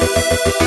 Música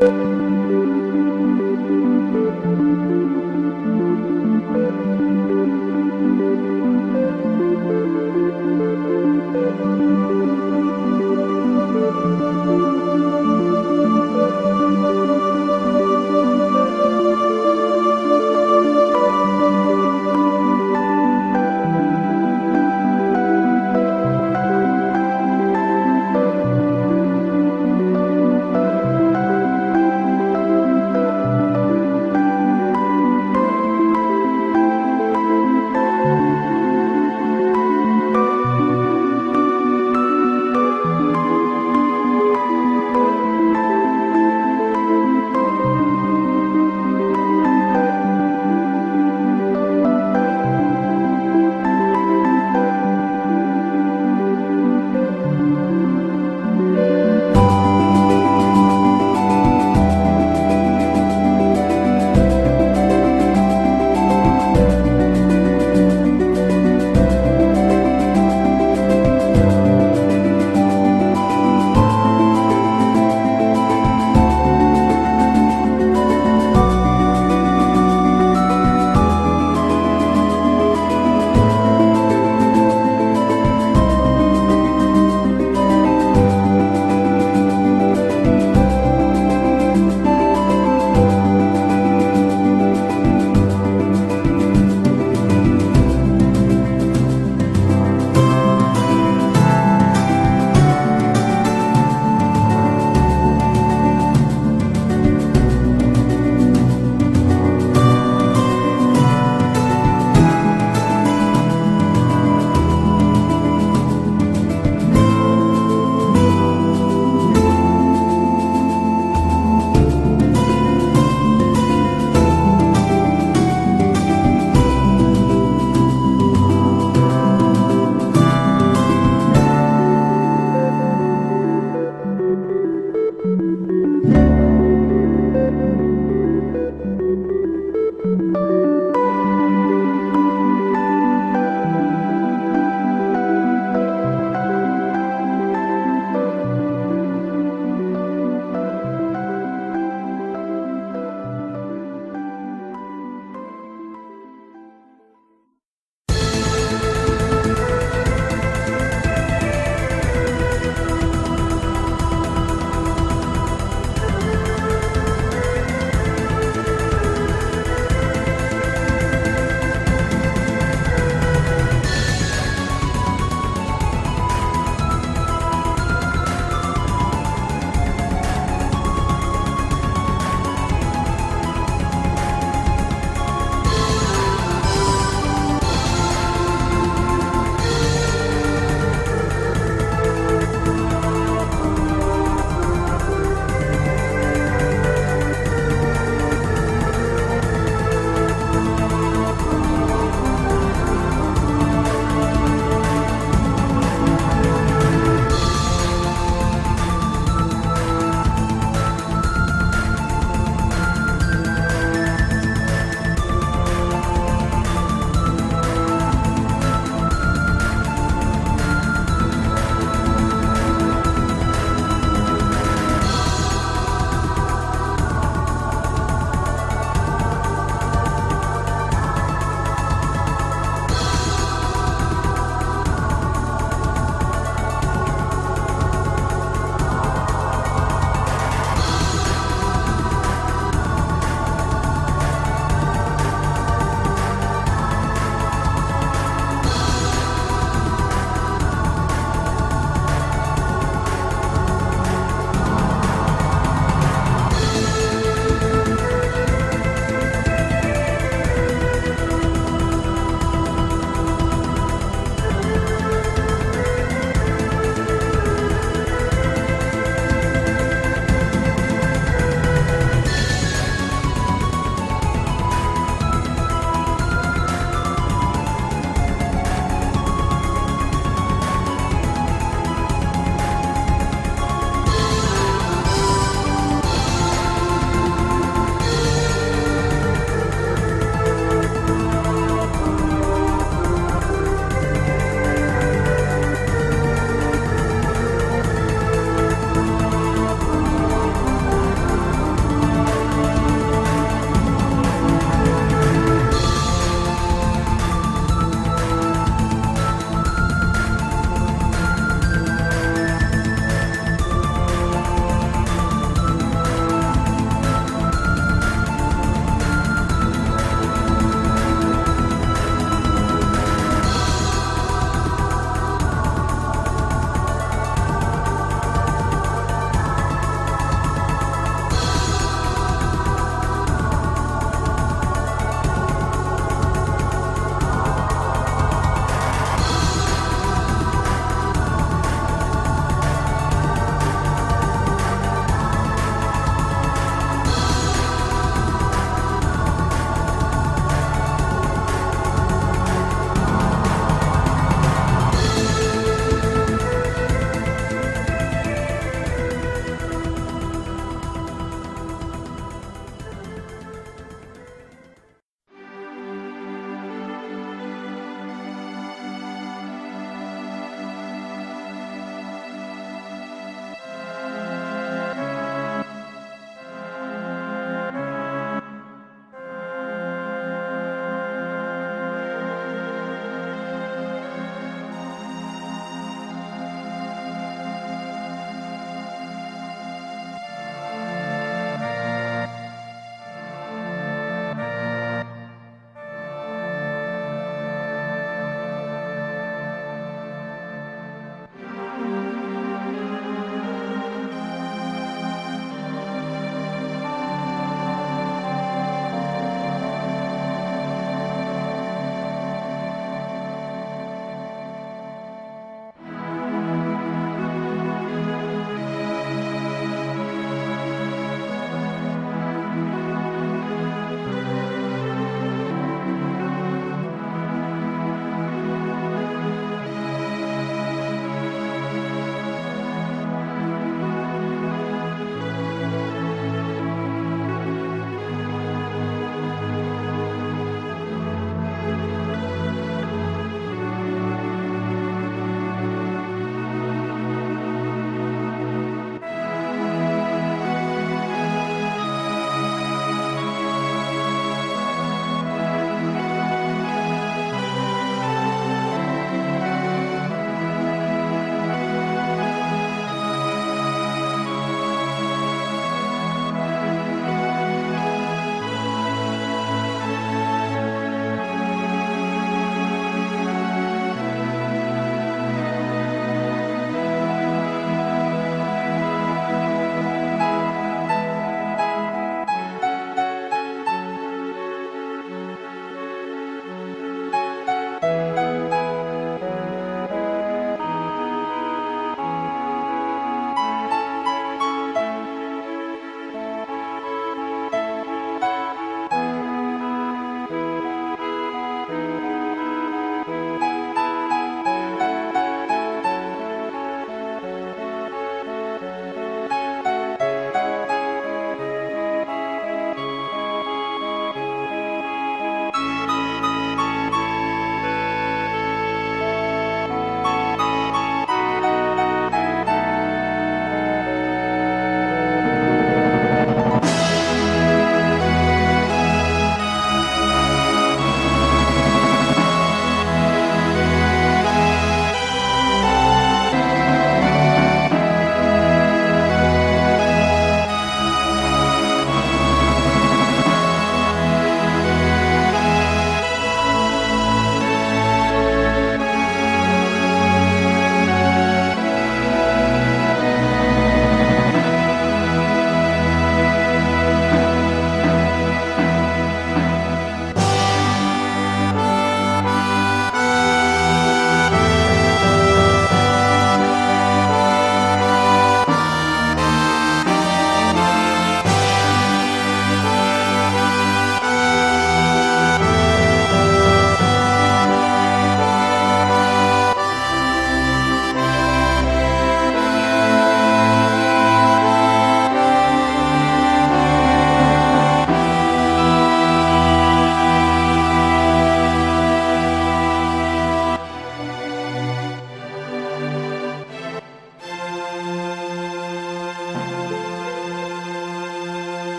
you